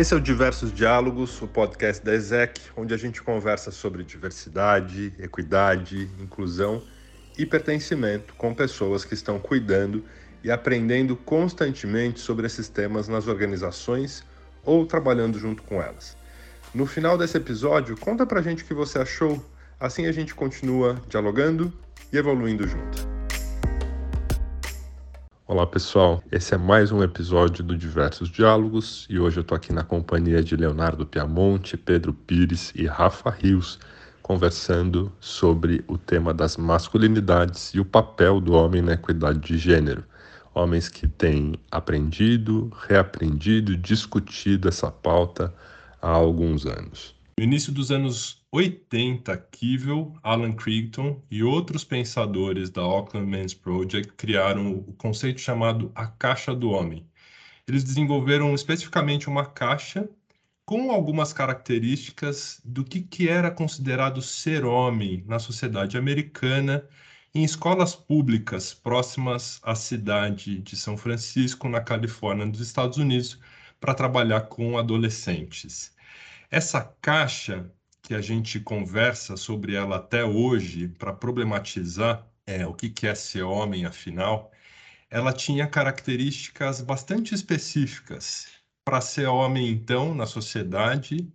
Esse é o Diversos Diálogos, o podcast da ESEC, onde a gente conversa sobre diversidade, equidade, inclusão e pertencimento com pessoas que estão cuidando e aprendendo constantemente sobre esses temas nas organizações ou trabalhando junto com elas. No final desse episódio, conta pra gente o que você achou, assim a gente continua dialogando e evoluindo junto. Olá pessoal, esse é mais um episódio do Diversos Diálogos e hoje eu tô aqui na companhia de Leonardo Piamonte, Pedro Pires e Rafa Rios, conversando sobre o tema das masculinidades e o papel do homem na equidade de gênero. Homens que têm aprendido, reaprendido discutido essa pauta há alguns anos. No início dos anos 80, Kivel, Alan Crichton e outros pensadores da Auckland Men's Project criaram o conceito chamado a caixa do homem. Eles desenvolveram especificamente uma caixa com algumas características do que, que era considerado ser homem na sociedade americana em escolas públicas próximas à cidade de São Francisco, na Califórnia, nos Estados Unidos, para trabalhar com adolescentes. Essa caixa que a gente conversa sobre ela até hoje para problematizar é, o que, que é ser homem, afinal, ela tinha características bastante específicas. Para ser homem, então, na sociedade,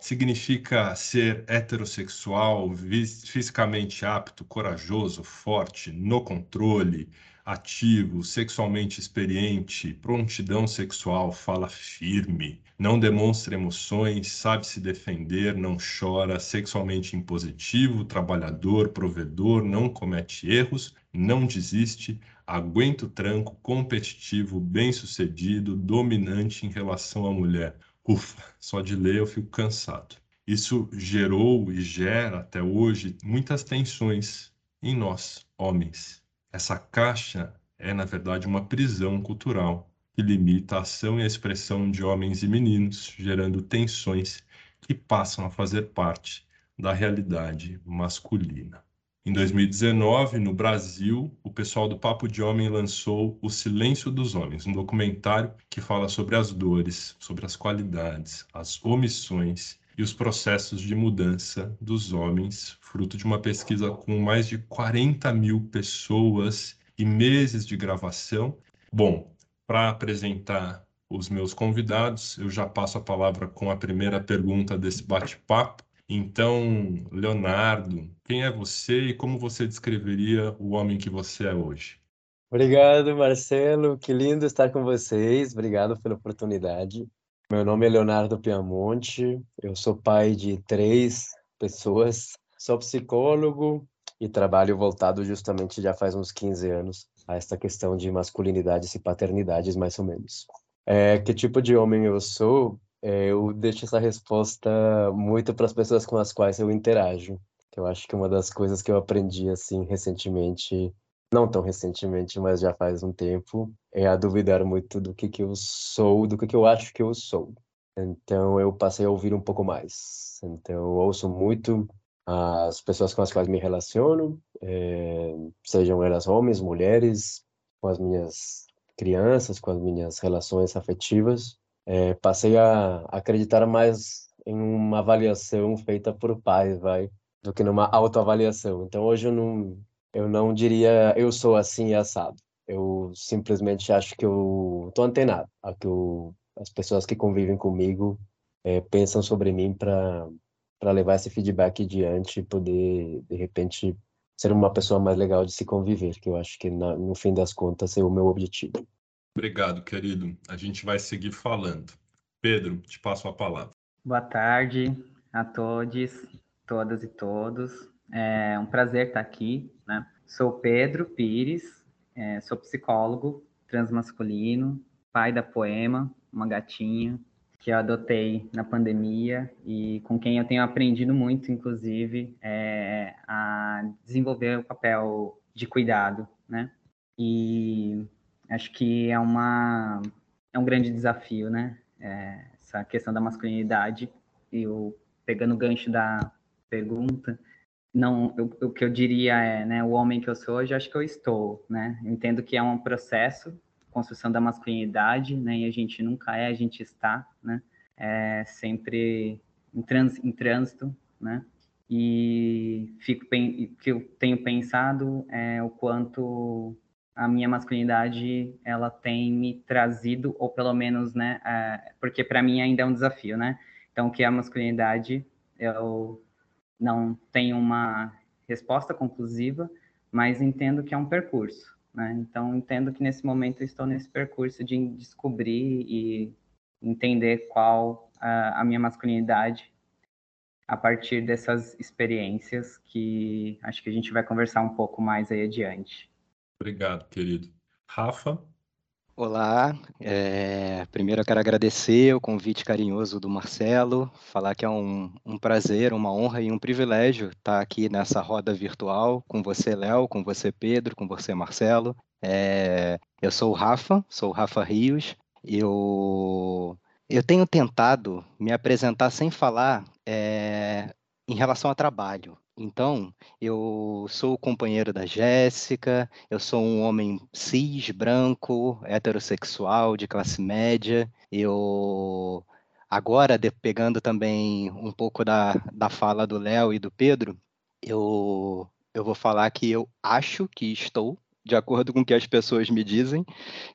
significa ser heterossexual, fisicamente apto, corajoso, forte, no controle, ativo, sexualmente experiente, prontidão sexual, fala firme, não demonstra emoções, sabe se defender, não chora, sexualmente impositivo, trabalhador, provedor, não comete erros, não desiste, aguenta o tranco, competitivo, bem-sucedido, dominante em relação à mulher. Ufa, só de ler eu fico cansado. Isso gerou e gera até hoje muitas tensões em nós, homens essa caixa é, na verdade, uma prisão cultural que limita a ação e a expressão de homens e meninos, gerando tensões que passam a fazer parte da realidade masculina. Em 2019, no Brasil, o pessoal do Papo de Homem lançou O Silêncio dos Homens, um documentário que fala sobre as dores, sobre as qualidades, as omissões e os processos de mudança dos homens, fruto de uma pesquisa com mais de 40 mil pessoas e meses de gravação. Bom, para apresentar os meus convidados, eu já passo a palavra com a primeira pergunta desse bate-papo. Então, Leonardo, quem é você e como você descreveria o homem que você é hoje? Obrigado, Marcelo. Que lindo estar com vocês. Obrigado pela oportunidade. Meu nome é Leonardo Piamonte, eu sou pai de três pessoas, sou psicólogo e trabalho voltado justamente já faz uns 15 anos a esta questão de masculinidades e paternidades, mais ou menos. É, que tipo de homem eu sou? É, eu deixo essa resposta muito para as pessoas com as quais eu interajo, que eu acho que uma das coisas que eu aprendi assim recentemente não tão recentemente, mas já faz um tempo, é a duvidar muito do que, que eu sou, do que, que eu acho que eu sou. Então eu passei a ouvir um pouco mais. Então eu ouço muito as pessoas com as quais me relaciono, é, sejam elas homens, mulheres, com as minhas crianças, com as minhas relações afetivas. É, passei a acreditar mais em uma avaliação feita por pais, vai, do que numa autoavaliação. Então hoje eu não eu não diria eu sou assim assado. Eu simplesmente acho que eu tô antenado a que eu, as pessoas que convivem comigo é, pensam sobre mim para para levar esse feedback adiante e poder de repente ser uma pessoa mais legal de se conviver, que eu acho que na, no fim das contas é o meu objetivo. Obrigado, querido. A gente vai seguir falando. Pedro, te passo a palavra. Boa tarde a todos, todas e todos. É um prazer estar aqui, né? Sou Pedro Pires, é, sou psicólogo transmasculino, pai da Poema, uma gatinha que eu adotei na pandemia e com quem eu tenho aprendido muito, inclusive, é, a desenvolver o papel de cuidado, né? E acho que é uma é um grande desafio, né? É, essa questão da masculinidade e o pegando o gancho da pergunta, não o, o, que eu diria é né o homem que eu sou hoje acho que eu estou né entendo que é um processo construção da masculinidade né e a gente nunca é a gente está né é, sempre em, trans, em trânsito, né? E fico que eu tenho pensado é o quanto a minha masculinidade ela tem me trazido ou pelo menos, né? É, porque para mim ainda é um desafio, né? Então, que é a masculinidade eu não tenho uma resposta conclusiva, mas entendo que é um percurso, né? Então, entendo que nesse momento eu estou nesse percurso de descobrir e entender qual a minha masculinidade a partir dessas experiências que acho que a gente vai conversar um pouco mais aí adiante. Obrigado, querido. Rafa? Olá, é, primeiro eu quero agradecer o convite carinhoso do Marcelo, falar que é um, um, prazer, uma honra e um privilégio estar aqui nessa roda virtual com você, Léo, com você, Pedro, com você, Marcelo. É, eu sou o Rafa, sou o Rafa Rios, eu, eu tenho tentado me apresentar sem falar é, em relação a trabalho. Então, eu sou o companheiro da Jéssica, eu sou um homem cis, branco, heterossexual, de classe média. Eu, agora, de, pegando também um pouco da, da fala do Léo e do Pedro, eu, eu vou falar que eu acho que estou, de acordo com o que as pessoas me dizem,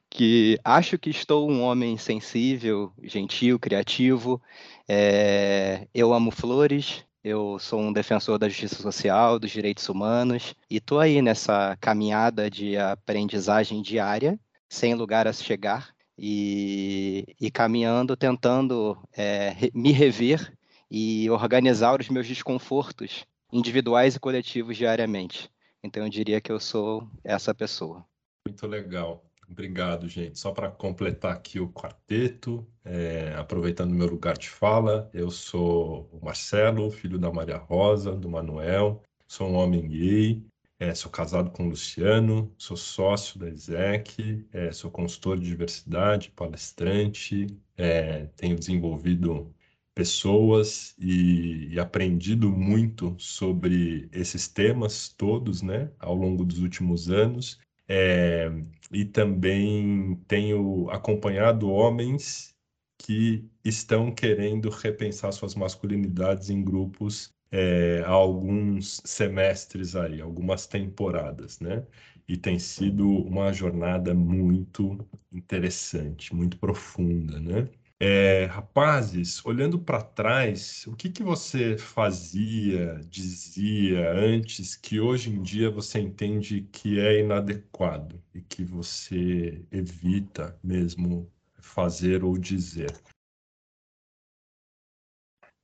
que acho que estou um homem sensível, gentil, criativo. É, eu amo flores, eu sou um defensor da justiça social, dos direitos humanos, e estou aí nessa caminhada de aprendizagem diária, sem lugar a chegar, e, e caminhando, tentando é, me rever e organizar os meus desconfortos individuais e coletivos diariamente. Então, eu diria que eu sou essa pessoa. Muito legal. Obrigado, gente. Só para completar aqui o quarteto, é, aproveitando meu lugar de fala, eu sou o Marcelo, filho da Maria Rosa, do Manuel, sou um homem gay, é, sou casado com o Luciano, sou sócio da ESEC, é, sou consultor de diversidade, palestrante, é, tenho desenvolvido pessoas e, e, aprendido muito sobre esses temas todos, né, ao longo dos últimos anos. É, e também tenho acompanhado homens que estão querendo repensar suas masculinidades em grupos é, há alguns semestres aí, algumas temporadas, né? E tem sido uma jornada muito interessante, muito profunda, né? É, rapazes, olhando para trás, o que, que você fazia, dizia antes que hoje em dia você entende que é inadequado e que você evita mesmo fazer ou dizer?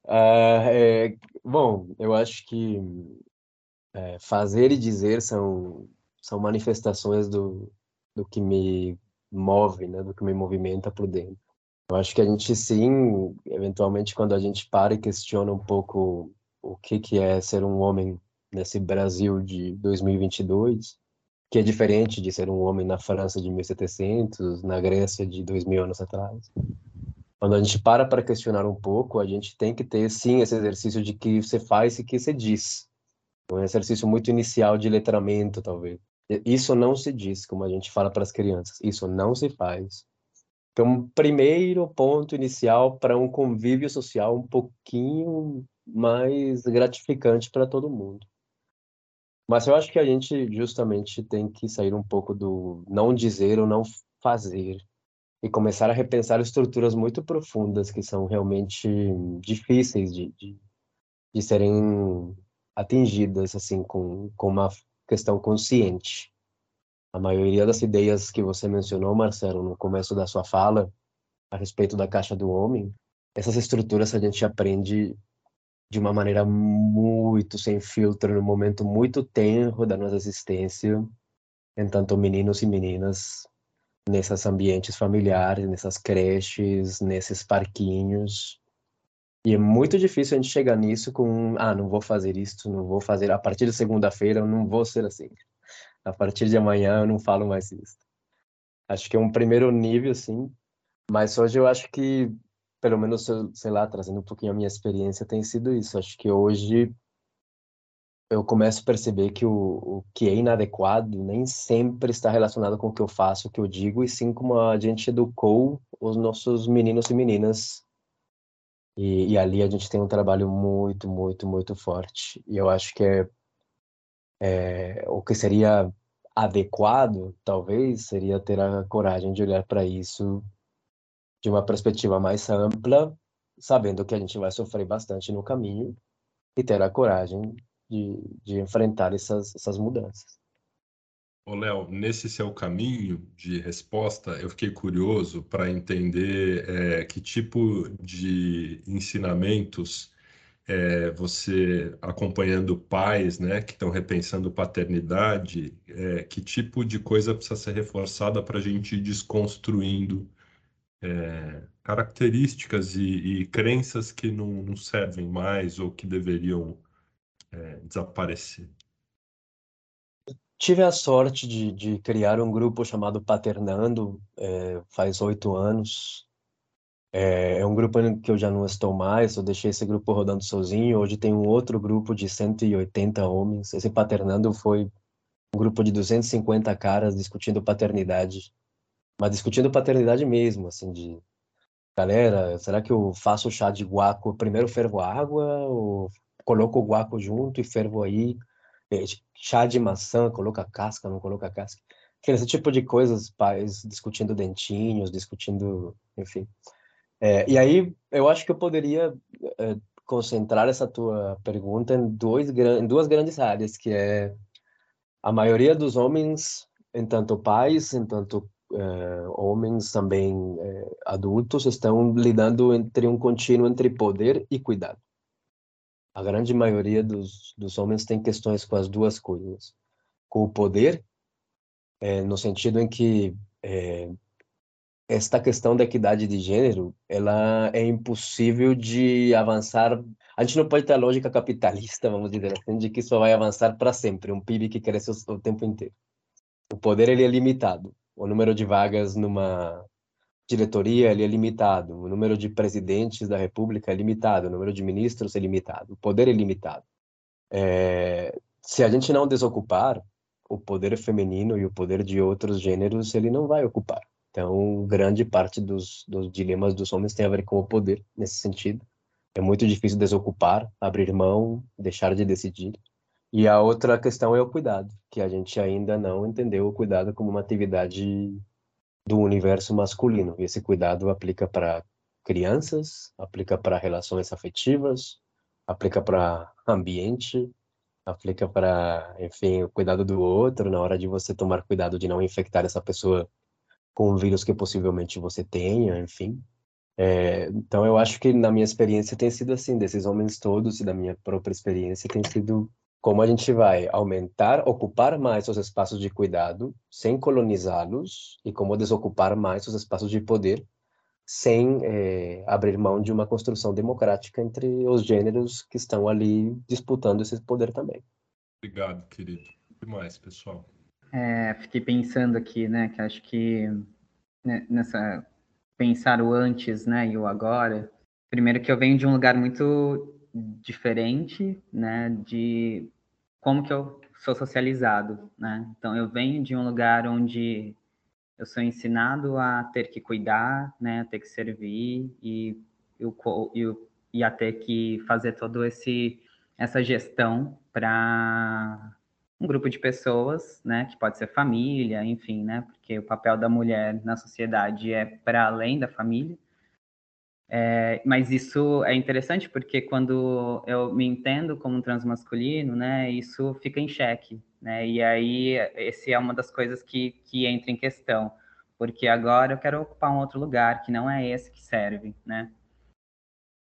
Uh, é, bom, eu acho que é, fazer e dizer são, são manifestações do, do que me move, né, do que me movimenta por dentro. Eu acho que a gente sim, eventualmente, quando a gente para e questiona um pouco o que que é ser um homem nesse Brasil de 2022, que é diferente de ser um homem na França de 1700, na Grécia de 2000 anos atrás. Quando a gente para para questionar um pouco, a gente tem que ter sim esse exercício de que você faz e que você diz. Um exercício muito inicial de letramento, talvez. Isso não se diz, como a gente fala para as crianças. Isso não se faz. Então, primeiro ponto inicial para um convívio social um pouquinho mais gratificante para todo mundo. Mas eu acho que a gente justamente tem que sair um pouco do não dizer ou não fazer e começar a repensar estruturas muito profundas que são realmente difíceis de, de, de serem atingidas assim com, com uma questão consciente. A maioria das ideias que você mencionou, Marcelo, no começo da sua fala, a respeito da caixa do homem, essas estruturas a gente aprende de uma maneira muito sem filtro, num momento muito tenro da nossa existência, enquanto meninos e meninas nesses ambientes familiares, nessas creches, nesses parquinhos. E é muito difícil a gente chegar nisso com, ah, não vou fazer isso, não vou fazer, a partir de segunda-feira eu não vou ser assim a partir de amanhã eu não falo mais isso. Acho que é um primeiro nível, sim, mas hoje eu acho que, pelo menos, sei lá, trazendo um pouquinho a minha experiência, tem sido isso. Acho que hoje eu começo a perceber que o, o que é inadequado nem sempre está relacionado com o que eu faço, o que eu digo, e sim como a gente educou os nossos meninos e meninas E, e, ali a gente tem um trabalho muito, muito, muito forte. E eu acho que é, é o que seria adequado, talvez, seria ter a coragem de olhar para isso de uma perspectiva mais ampla, sabendo que a gente vai sofrer bastante no caminho e ter a coragem de, de enfrentar essas, essas mudanças. Ô, Léo, nesse seu caminho de resposta, eu fiquei curioso para entender é, que tipo de ensinamentos é, você acompanhando pais, né, que estão repensando paternidade, é, que tipo de coisa precisa ser reforçada para a gente ir desconstruindo é, características e, e, crenças que não, não, servem mais ou que deveriam é, desaparecer? Tive a sorte de, de, criar um grupo chamado Paternando, é, faz oito anos. É, é, um grupo que eu já não estou mais, eu deixei esse grupo rodando sozinho. Hoje tem um outro grupo de 180 homens. Esse Paternando foi um grupo de 250 caras discutindo paternidade mas discutindo paternidade mesmo, assim, de galera, será que eu faço chá de guaco, primeiro fervo a água, ou coloco o guaco junto e fervo aí, é, chá de maçã, coloca casca, não coloca casca, esse tipo de coisas, pais discutindo dentinhos, discutindo, enfim. É, e aí, eu acho que eu poderia é, concentrar essa tua pergunta em, dois, em duas grandes áreas, que é a maioria dos homens, entanto pais, entanto eh, homens também eh, adultos estão lidando entre um contínuo entre poder e cuidado. A grande maioria dos, dos homens tem questões com as duas coisas. Com o poder, eh, no sentido em que esta questão da equidade de gênero, ela é impossível de avançar. A gente não pode ter a lógica capitalista, vamos dizer assim, de que isso vai avançar para sempre, um PIB que cresce o tempo inteiro. O poder ele é limitado o número de vagas numa diretoria ele é limitado, o número de presidentes da república é limitado, o número de ministros é limitado, o poder é limitado. É, se a gente não desocupar o poder feminino e o poder de outros gêneros, ele não vai ocupar. Então, grande parte dos, dos dilemas dos homens tem a ver com o poder, nesse sentido. É muito difícil desocupar, abrir mão, deixar de decidir. E a outra questão é o cuidado, que a gente ainda não entendeu o cuidado como uma atividade do universo masculino. E esse cuidado aplica para crianças, aplica para relações afetivas, aplica para ambiente, aplica para, enfim, o cuidado do outro, na hora de você tomar cuidado de não infectar essa pessoa com o vírus que possivelmente você tenha, enfim. É, então, eu acho que na minha experiência tem sido assim, desses homens todos e da minha própria experiência tem sido como a gente vai aumentar, ocupar mais os espaços de cuidado sem colonizá-los e como desocupar mais os espaços de poder sem é, abrir mão de uma construção democrática entre os gêneros que estão ali disputando esse poder também. Obrigado, querido. Demais, pessoal. É, fiquei pensando aqui, né, que acho que né, nessa pensar o antes, né, e o agora. Primeiro que eu venho de um lugar muito diferente, né, de como que eu sou socializado, né? Então eu venho de um lugar onde eu sou ensinado a ter que cuidar, né, a ter que servir e eu, eu, e a ter que fazer todo esse essa gestão para um grupo de pessoas, né, que pode ser família, enfim, né, porque o papel da mulher na sociedade é para além da família. É, mas isso é interessante porque quando eu me entendo como transmasculino, né, isso fica em xeque, né, e aí esse é uma das coisas que, que entra em questão, porque agora eu quero ocupar um outro lugar que não é esse que serve, né.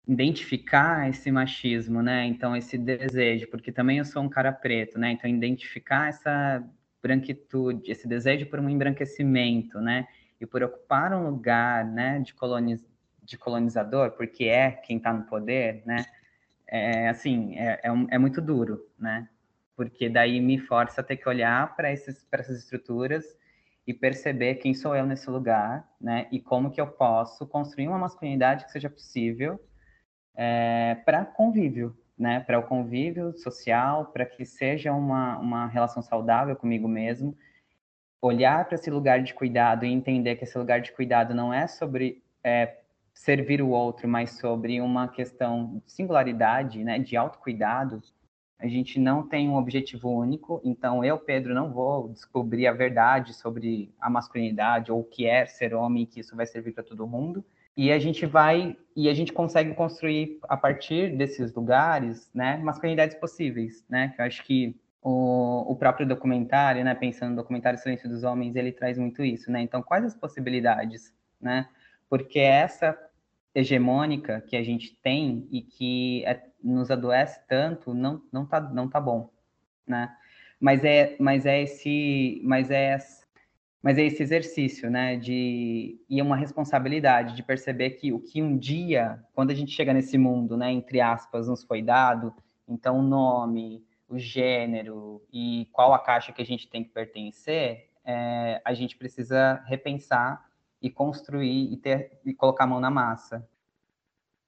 Identificar esse machismo, né, então esse desejo, porque também eu sou um cara preto, né, então identificar essa branquitude, esse desejo por um embranquecimento, né, e por ocupar um lugar, né, de colonização, de colonizador, porque é quem está no poder, né? É, assim, é, é, é, muito duro, né? Porque daí me força a ter que olhar para essas estruturas e perceber quem sou eu nesse lugar, né? E como que eu posso construir uma masculinidade que seja possível é, para convívio, né? Para o convívio social, para que seja uma, uma relação saudável comigo mesmo. Olhar para esse lugar de cuidado e entender que esse lugar de cuidado não é sobre é, servir o outro, mas sobre uma questão de singularidade, né, de autocuidado, a gente não tem um objetivo único, então eu, Pedro, não vou descobrir a verdade sobre a masculinidade ou o que é ser homem, que isso vai servir para todo mundo. E a gente vai e a gente consegue construir a partir desses lugares, né, masculinidades possíveis, né? Que eu acho que o, o próprio documentário, né, pensando no documentário Silêncio dos Homens, ele traz muito isso, né? Então, quais as possibilidades, né? Porque essa hegemônica que a gente tem e que é, nos adoece tanto, não, não, tá, não tá bom, né? Mas é, mas é esse, mas é, mas é esse exercício, né? De e é uma responsabilidade de perceber que o que um dia, quando a gente chega nesse mundo, né? Entre aspas, nos foi dado, então o nome, o gênero e qual a caixa que a gente tem que pertencer, é, a gente precisa repensar e construir e, ter, e colocar a mão na massa.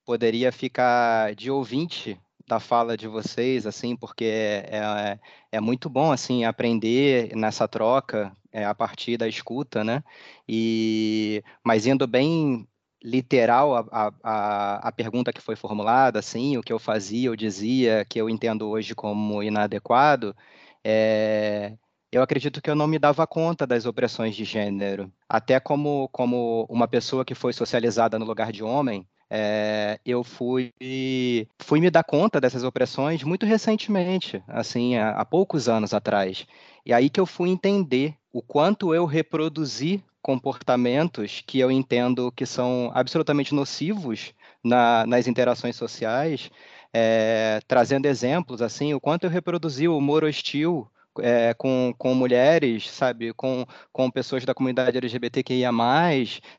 Poderia ficar de ouvinte da fala de vocês, assim, porque é, é, é muito bom, assim, aprender nessa troca é, a partir da escuta, né? E, mas indo bem literal a, a, a pergunta que foi formulada, assim, o que eu fazia, eu dizia, que eu entendo hoje como inadequado, é, eu acredito que eu não me dava conta das opressões de gênero. Até como, como uma pessoa que foi socializada no lugar de homem, é, eu fui, fui me dar conta dessas opressões muito recentemente, assim, há, há poucos anos atrás. E aí que eu fui entender o quanto eu reproduzi comportamentos que eu entendo que são absolutamente nocivos na, nas interações sociais, é, trazendo exemplos, assim, o quanto eu reproduzi o humor hostil é, com, com mulheres, sabe, com, com pessoas da comunidade LGBTQIA+,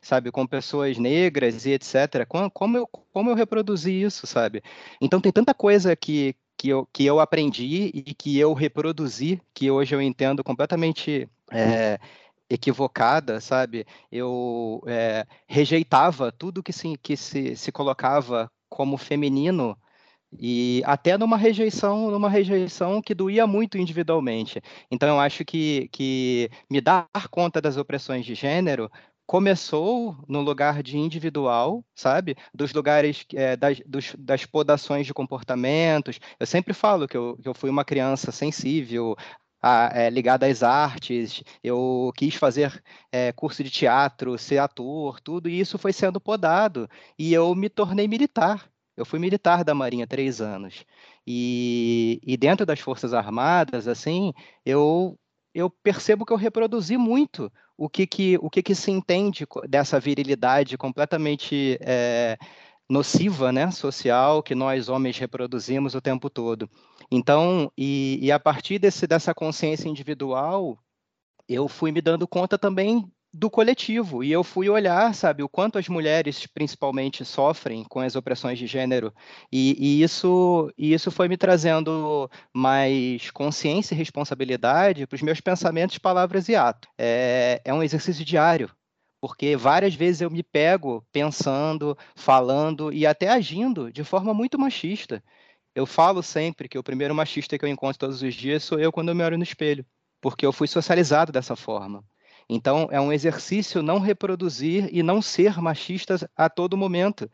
sabe, com pessoas negras e etc. Como, como, eu, como eu reproduzi isso, sabe? Então tem tanta coisa que, que, eu, que eu aprendi e que eu reproduzi, que hoje eu entendo completamente... É, equivocada, sabe? Eu é, rejeitava tudo que se, que se, se colocava como feminino e até numa rejeição, numa rejeição que doía muito individualmente. Então eu acho que, que me dar conta das opressões de gênero começou no lugar de individual, sabe? Dos lugares é, das, dos, das podações de comportamentos. Eu sempre falo que eu, que eu fui uma criança sensível, a, é, ligada às artes, eu quis fazer é, curso de teatro, ser ator, tudo, e isso foi sendo podado. E eu me tornei militar. Eu fui militar da Marinha três anos. E, e dentro das Forças Armadas, assim, eu, eu percebo que eu reproduzi muito o que, que, o que, que se entende dessa virilidade completamente é, nociva, né, social, que nós homens reproduzimos o tempo todo. Então, e, e a partir desse, dessa consciência individual, eu fui me dando conta também do coletivo. E eu fui olhar, sabe, o quanto as mulheres, principalmente, sofrem com as opressões de gênero. E, e isso, e isso foi me trazendo mais consciência e responsabilidade para os meus pensamentos, palavras e atos. É, é um exercício diário. Porque várias vezes eu me pego pensando, falando e até agindo de forma muito machista. Eu falo sempre que o primeiro machista que eu encontro todos os dias sou eu quando eu me olho no espelho, porque eu fui socializado dessa forma. Então, é um exercício não reproduzir e não ser machistas a todo momento.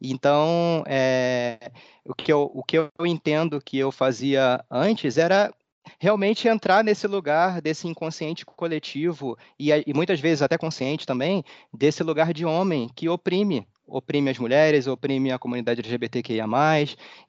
Então, é, o, que eu, o que eu entendo que eu fazia antes era realmente entrar nesse lugar desse inconsciente coletivo e, e, muitas vezes até consciente também desse lugar de homem que oprime oprime as mulheres oprime a comunidade LGBTQIA+.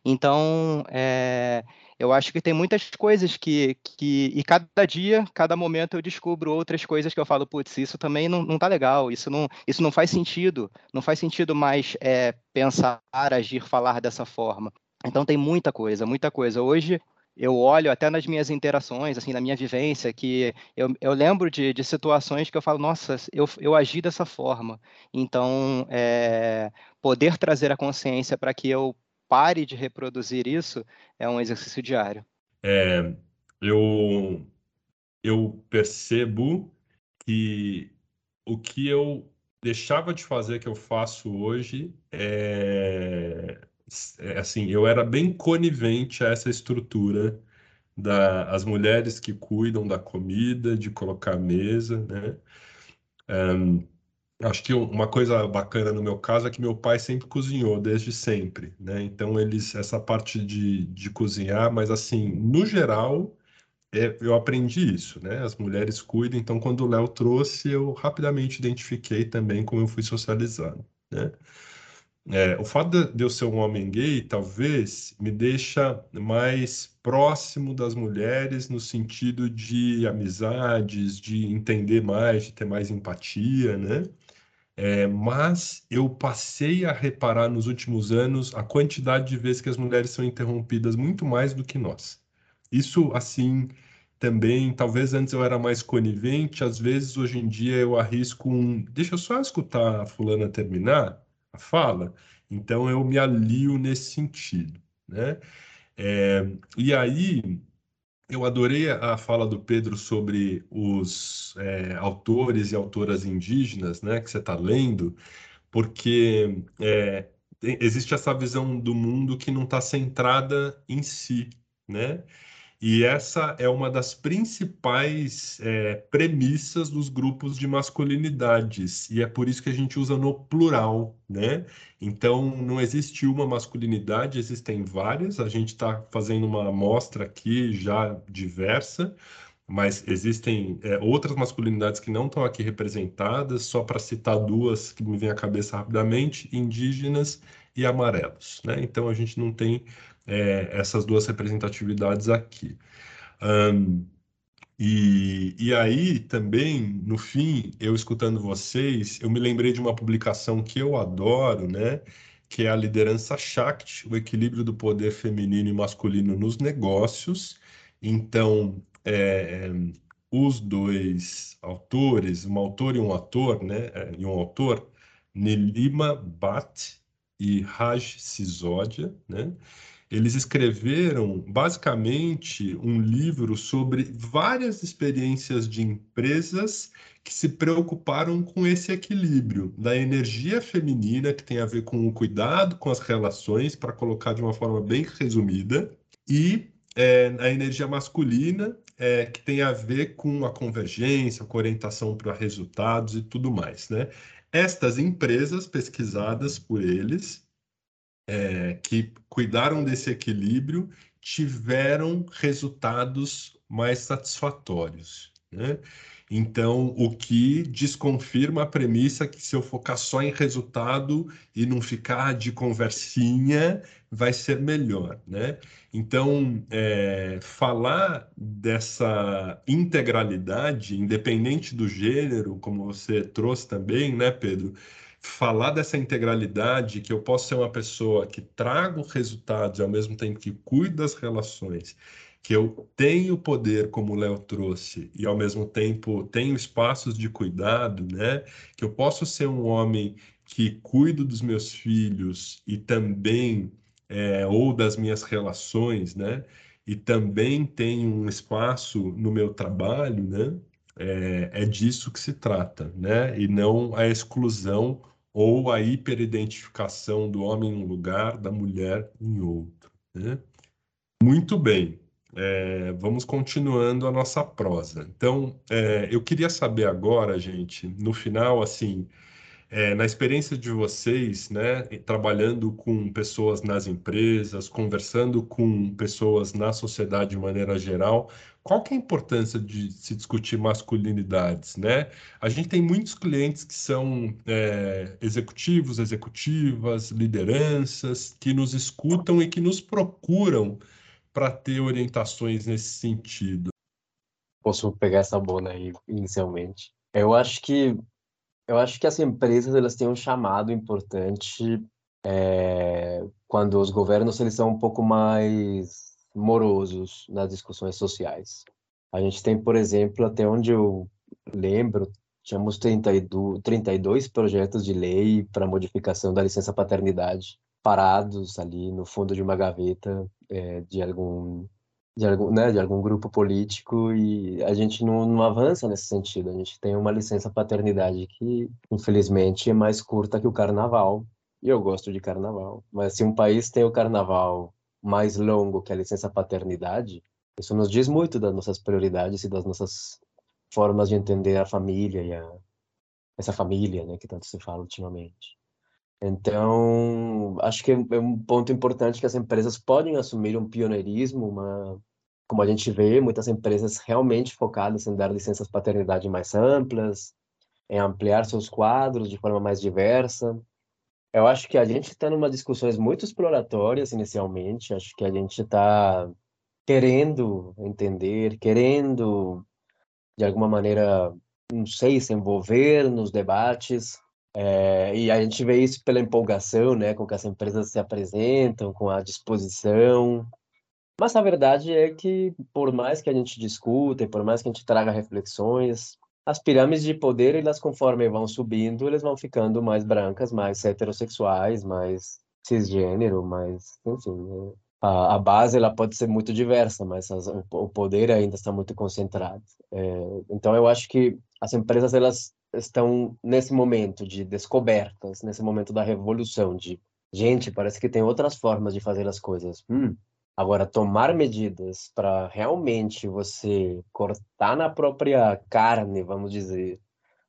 Então é, eu acho que tem muitas coisas que, que. E cada dia, cada momento eu descubro outras coisas que eu falo, putz, isso também não, não tá legal, isso não, isso não faz sentido. Não faz sentido mais é, pensar, agir, falar dessa forma. Então tem muita coisa, muita coisa. Hoje eu olho até nas minhas interações, assim, na minha vivência, que eu, eu lembro de, de situações que eu falo, nossa, eu, eu agi dessa forma. Então, é, poder trazer a consciência para que eu pare de reproduzir isso é um exercício diário. É, eu, eu percebo que o que eu deixava de fazer que eu faço hoje é, é assim, eu era bem conivente a essa estrutura das mulheres que cuidam da comida, de colocar a mesa, né? Um, Acho que uma coisa bacana no meu caso é que meu pai sempre cozinhou, desde sempre, né? Então, eles, essa parte de, de cozinhar, mas assim, no geral, é, eu aprendi isso, né? As mulheres cuidam, então quando o Léo trouxe, eu rapidamente identifiquei também como eu fui socializado, né? É, o fato de eu ser um homem gay, talvez, me deixa mais próximo das mulheres no sentido de amizades, de entender mais, de ter mais empatia, né? É, mas eu passei a reparar nos últimos anos a quantidade de vezes que as mulheres são interrompidas muito mais do que nós. Isso, assim, também, talvez antes eu era mais conivente, às vezes hoje em dia eu arrisco um. Deixa eu só escutar a fulana terminar a fala, então eu me alio nesse sentido, né? É, e aí eu adorei a fala do Pedro sobre os é, autores e autoras indígenas, né, que você está lendo, porque é, existe essa visão do mundo que não está centrada em si, né? E essa é uma das principais é, premissas dos grupos de masculinidades, e é por isso que a gente usa no plural, né? Então, não existe uma masculinidade, existem várias. A gente está fazendo uma amostra aqui já diversa, mas existem é, outras masculinidades que não estão aqui representadas, só para citar duas que me vêm à cabeça rapidamente: indígenas e amarelos, né? Então, a gente não tem é, essas duas representatividades aqui. Um, e, e aí também, no fim, eu escutando vocês, eu me lembrei de uma publicação que eu adoro, né? Que é a liderança Shakti, o equilíbrio do poder feminino e masculino nos negócios. Então, é, os dois autores, um autor e um ator, né? É, e um autor, Nilima Bhatt e Raj Sisodia, né? Eles escreveram basicamente um livro sobre várias experiências de empresas que se preocuparam com esse equilíbrio da energia feminina, que tem a ver com o cuidado com as relações, para colocar de uma forma bem resumida, e é, a energia masculina, é, que tem a ver com a convergência, com orientação para resultados e tudo mais. Né? Estas empresas pesquisadas por eles é, que cuidaram desse equilíbrio tiveram resultados mais satisfatórios. Né? Então, o que desconfirma a premissa que se eu focar só em resultado e não ficar de conversinha, vai ser melhor, né? Então, é, falar dessa integralidade, independente do gênero, como você trouxe também, né, Pedro? Falar dessa integralidade, que eu posso ser uma pessoa que trago resultados e ao mesmo tempo que cuido das relações, que eu tenho poder, como o Léo trouxe, e ao mesmo tempo tenho espaços de cuidado, né? Que eu posso ser um homem que cuido dos meus filhos e também, é, ou das minhas relações, né? E também tenho um espaço no meu trabalho, né? É, é disso que se trata, né? E não a exclusão ou a hiperidentificação do homem em um lugar, da mulher em outro. Né? Muito bem, é, vamos continuando a nossa prosa. Então, é, eu queria saber agora, gente, no final, assim, é, na experiência de vocês, né, trabalhando com pessoas nas empresas, conversando com pessoas na sociedade de maneira geral, qual que é a importância de se discutir masculinidades, né? A gente tem muitos clientes que são é, executivos, executivas, lideranças, que nos escutam e que nos procuram para ter orientações nesse sentido. Posso pegar essa bola aí inicialmente? Eu acho que eu acho que as empresas elas têm um chamado importante é, quando os governos eles são um pouco mais morosos nas discussões sociais. A gente tem, por exemplo, até onde eu lembro, tínhamos 32, 32 projetos de lei para modificação da licença paternidade parados ali no fundo de uma gaveta é, de algum de algum, né, de algum grupo político e a gente não, não avança nesse sentido. A gente tem uma licença paternidade que, infelizmente, é mais curta que o carnaval. E eu gosto de carnaval. Mas se um país tem o carnaval mais longo que a licença paternidade, isso nos diz muito das nossas prioridades e das nossas formas de entender a família e a, essa família, né, que tanto se fala ultimamente. Então, acho que é, é um ponto importante que as empresas podem assumir um pioneirismo, uma, como a gente vê, muitas empresas realmente focadas em dar licenças paternidade mais amplas, em ampliar seus quadros de forma mais diversa. Eu acho que a gente está numa discussões muito exploratórias inicialmente, acho que a gente está querendo entender, querendo, de alguma maneira, não sei, se envolver nos debates, é, e a gente vê isso pela empolgação, né, com que as empresas se apresentam, com a disposição. Mas a verdade é que, por mais que a gente discuta, por mais que a gente traga reflexões, as pirâmides de poder, elas conforme vão subindo, elas vão ficando mais brancas, mais heterossexuais, mais cisgênero, mais, enfim, né? a, a base ela pode ser muito diversa, mas as, o, o, poder ainda está muito concentrado. É, então eu acho que as empresas elas estão nesse momento de descobertas, nesse momento da revolução, de gente, parece que tem outras formas de fazer as coisas. Hum, agora, tomar medidas para realmente você cortar na própria carne, vamos dizer,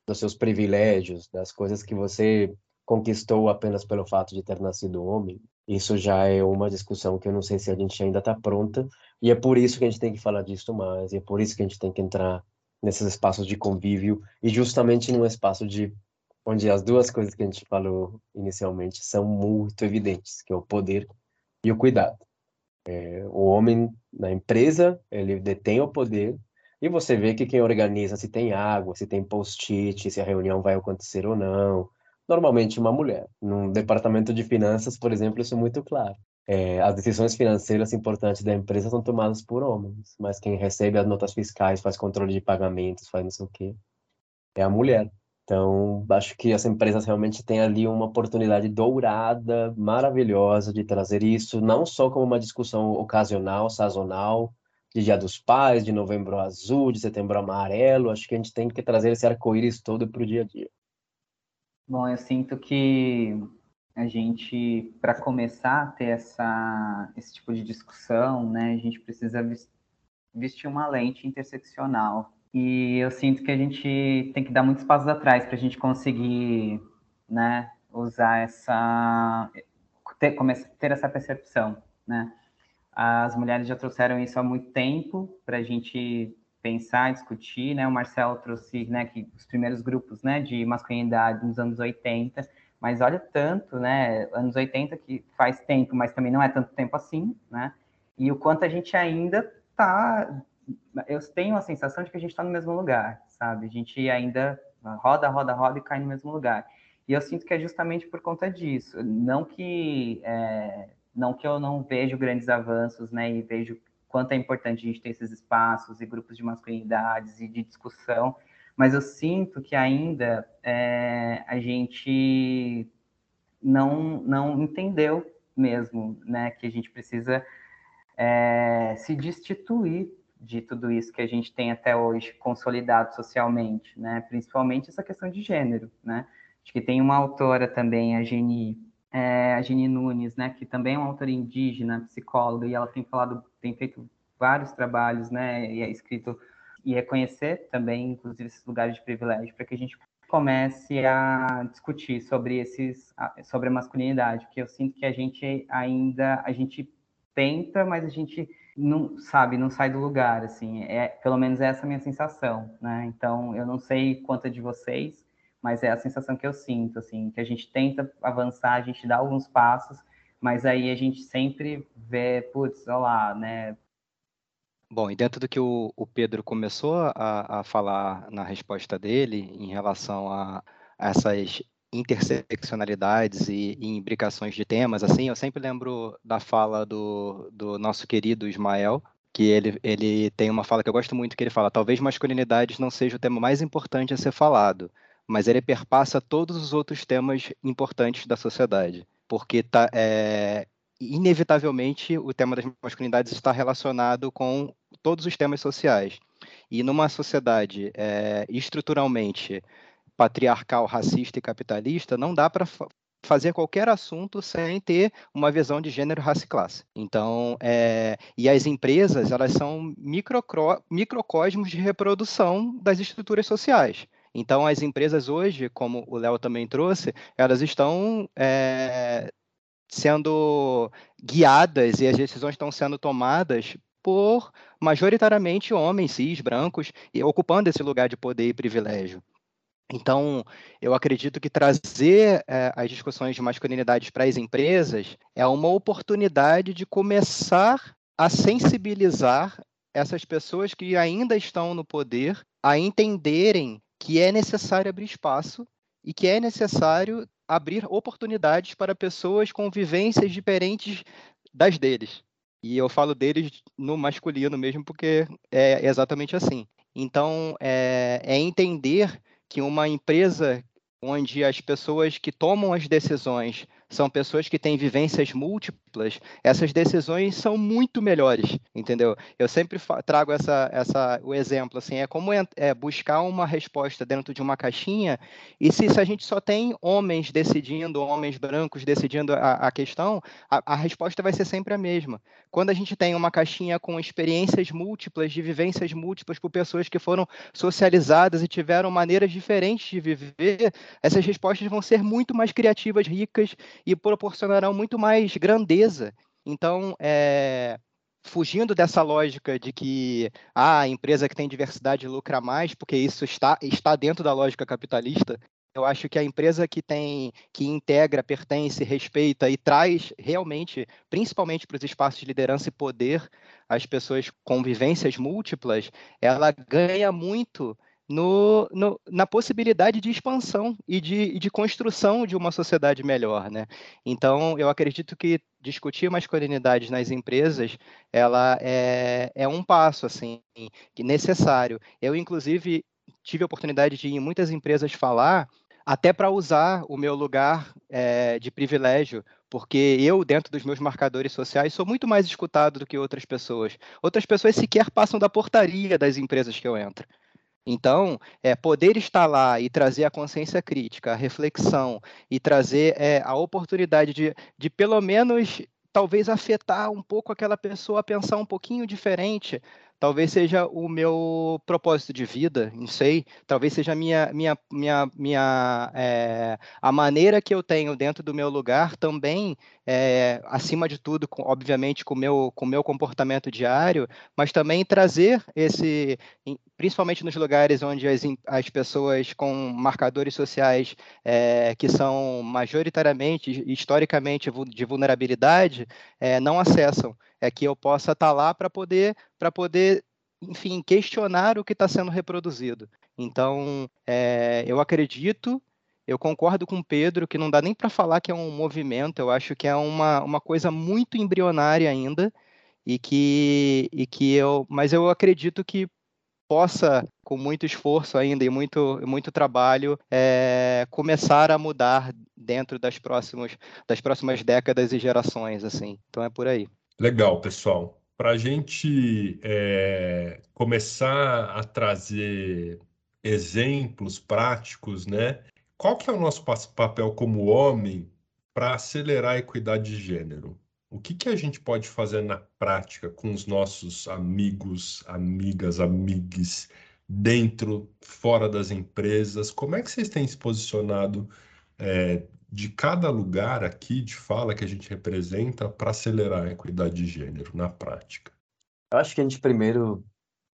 dos seus privilégios, das coisas que você conquistou apenas pelo fato de ter nascido homem, isso já é uma discussão que eu não sei se a gente ainda está pronta, e é por isso que a gente tem que falar disso mais, e é por isso que a gente tem que entrar nesses espaços de convívio e justamente num espaço de onde as duas coisas que a gente falou inicialmente são muito evidentes, que é o poder e o cuidado. É, o homem na empresa, ele detém o poder e você vê que quem organiza se tem água, se tem post-it, se a reunião vai acontecer ou não, normalmente uma mulher. No departamento de finanças, por exemplo, isso é muito claro é, as decisões financeiras importantes da empresa são tomadas por homens, mas quem recebe as notas fiscais, faz controle de pagamentos, faz não sei o quê, é a mulher. Então, acho que as empresas realmente têm ali uma oportunidade dourada, maravilhosa de trazer isso, não só como uma discussão ocasional, sazonal, de Dia dos Pais, de Novembro Azul, de Setembro Amarelo. Acho que a gente tem que trazer esse arco-íris todo para o dia a dia. Bom, eu sinto que a gente, para começar a ter essa, esse tipo de discussão, né, a gente precisa vestir uma lente interseccional. E eu sinto que a gente tem que dar muitos passos atrás para a gente conseguir né, usar essa. Ter, começar, ter essa percepção. Né? As mulheres já trouxeram isso há muito tempo para a gente pensar, discutir. Né? O Marcelo trouxe né, que os primeiros grupos né, de masculinidade nos anos 80 mas olha tanto, né? Anos 80 que faz tempo, mas também não é tanto tempo assim, né? E o quanto a gente ainda tá. Eu tenho a sensação de que a gente está no mesmo lugar, sabe? A gente ainda roda, roda, roda e cai no mesmo lugar. E eu sinto que é justamente por conta disso. Não que, é, não que eu não vejo grandes avanços, né? E vejo quanto é importante a gente ter esses espaços e grupos de masculinidades e de discussão, mas eu sinto que ainda é, a gente não, não entendeu mesmo, né, que a gente precisa é, se destituir de tudo isso que a gente tem até hoje consolidado socialmente, né, principalmente essa questão de gênero, né, acho que tem uma autora também, a Geni, é, a Geni Nunes, né, que também é uma autora indígena, psicóloga, e ela tem falado, tem feito vários trabalhos, né, e é escrito e reconhecer também, inclusive, esses lugares de privilégio, para que a gente comece a discutir sobre esses, sobre a masculinidade, porque eu sinto que a gente ainda, a gente tenta, mas a gente não sabe, não sai do lugar, assim, é, pelo menos é essa a minha sensação, né? Então, eu não sei quanto é de vocês, mas é a sensação que eu sinto, assim, que a gente tenta avançar, a gente dá alguns passos, mas aí a gente sempre vê, putz, olha lá, né? Bom, e dentro do que o, o Pedro começou a, a, falar na resposta dele em relação a, a essas interseccionalidades e, e, imbricações de temas, assim, eu sempre lembro da fala do, do nosso querido Ismael, que ele, ele tem uma fala que eu gosto muito, que ele fala, talvez masculinidades não seja o tema mais importante a ser falado, mas ele perpassa todos os outros temas importantes da sociedade, porque tá, é, inevitavelmente o tema das masculinidades está relacionado com todos os temas sociais. E numa sociedade é, estruturalmente patriarcal, racista e capitalista, não dá para fazer qualquer assunto sem ter uma visão de gênero, raça e classe. Então, é, e as empresas, elas são micro, microcosmos de reprodução das estruturas sociais. Então, as empresas hoje, como o Léo também trouxe, elas estão é, sendo guiadas e as decisões estão sendo tomadas por majoritariamente homens cis, brancos, e ocupando esse lugar de poder e privilégio. Então, eu acredito que trazer é, as discussões de masculinidade para as empresas é uma oportunidade de começar a sensibilizar essas pessoas que ainda estão no poder a entenderem que é necessário abrir espaço e que é necessário abrir oportunidades para pessoas com vivências diferentes das deles. E eu falo deles no masculino mesmo, porque é exatamente assim. Então, é, é entender que uma empresa onde as pessoas que tomam as decisões são pessoas que têm vivências múltiplas, essas decisões são muito melhores, entendeu? Eu sempre trago essa, essa, o exemplo, assim, é como é, buscar uma resposta dentro de uma caixinha, e se, se, a gente só tem homens decidindo, homens brancos decidindo a, a questão, a, a resposta vai ser sempre a mesma. Quando a gente tem uma caixinha com experiências múltiplas, de vivências múltiplas por pessoas que foram socializadas e tiveram maneiras diferentes de viver, essas respostas vão ser muito mais criativas, ricas e proporcionarão muito mais grandeza. Então, é, fugindo dessa lógica de que ah, a empresa que tem diversidade lucra mais, porque isso está, está dentro da lógica capitalista, eu acho que a empresa que tem, que integra, pertence, respeita e traz realmente, principalmente para os espaços de liderança e poder, as pessoas com vivências múltiplas, ela ganha muito no, no, na possibilidade de expansão e de, de, construção de uma sociedade melhor, né? Então, eu acredito que discutir masculinidade nas empresas, ela é, é um passo, assim, necessário. Eu, inclusive, tive a oportunidade de ir em muitas empresas falar, até para usar o meu lugar é, de privilégio, porque eu, dentro dos meus marcadores sociais, sou muito mais escutado do que outras pessoas. Outras pessoas sequer passam da portaria das empresas que eu entro. Então, é, poder estar lá e trazer a consciência crítica, a reflexão e trazer é, a oportunidade de, de, pelo menos, talvez afetar um pouco aquela pessoa a pensar um pouquinho diferente, talvez seja o meu propósito de vida, não sei, talvez seja minha, minha, minha, minha é, a maneira que eu tenho dentro do meu lugar também, é, acima de tudo, com, obviamente, com o meu, com meu comportamento diário, mas também trazer esse, principalmente nos lugares onde as, as pessoas com marcadores sociais é, que são majoritariamente, historicamente, de vulnerabilidade, não acessam é que eu possa estar tá lá para poder, para poder, enfim, questionar o que está sendo reproduzido. Então, é, eu acredito, eu concordo com Pedro que não dá nem para falar que é um movimento, eu acho que é uma, uma coisa muito embrionária ainda, e que, e que eu, mas eu acredito que possa, com muito esforço ainda e muito, muito trabalho, é, começar a mudar dentro das próximas, das próximas décadas e gerações, assim. Então é por aí. Legal, pessoal. Para a gente é, começar a trazer exemplos práticos, né? Qual que é o nosso papel como homem para acelerar a equidade de gênero? O que, que a gente pode fazer na prática com os nossos amigos, amigas, amigues, dentro, fora das empresas? Como é que vocês têm se posicionado é, de cada lugar aqui de fala que a gente representa para acelerar a equidade de gênero na prática? Eu acho que a gente primeiro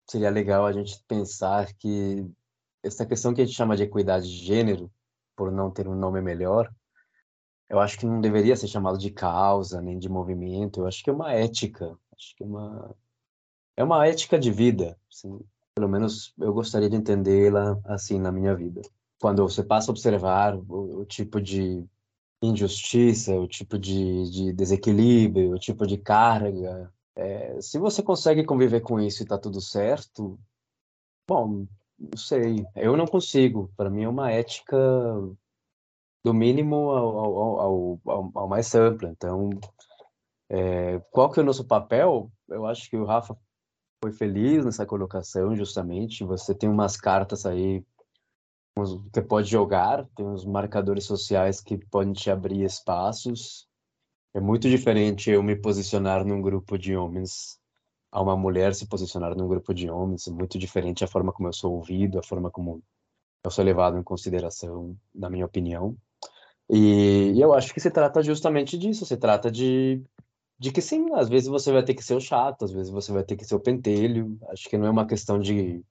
seria legal a gente pensar que essa questão que a gente chama de equidade de gênero, por não ter um nome melhor, eu acho que não deveria ser chamado de causa nem de movimento. Eu acho que é uma ética. Acho que é uma é uma ética de vida. Assim, pelo menos eu gostaria de entendê-la assim na minha vida quando você passa a observar o, o tipo de injustiça, o tipo de, de, desequilíbrio, o tipo de carga, é, se você consegue conviver com isso e está tudo certo, bom, não sei, eu não consigo. Para mim é uma ética do mínimo ao, ao, ao, ao mais amplo. Então, é, qual que é o nosso papel? Eu acho que o Rafa foi feliz nessa colocação, justamente. Você tem umas cartas aí que pode jogar, tem uns marcadores sociais que podem te abrir espaços. É muito diferente eu me posicionar num grupo de homens a uma mulher se posicionar num grupo de homens, é muito diferente a forma como eu sou ouvido, a forma como eu sou levado em consideração, na minha opinião. E, e eu acho que se trata justamente disso, se trata de, de que sim, às vezes você vai ter que ser o chato, às vezes você vai ter que ser o pentelho. Acho que não é uma questão de,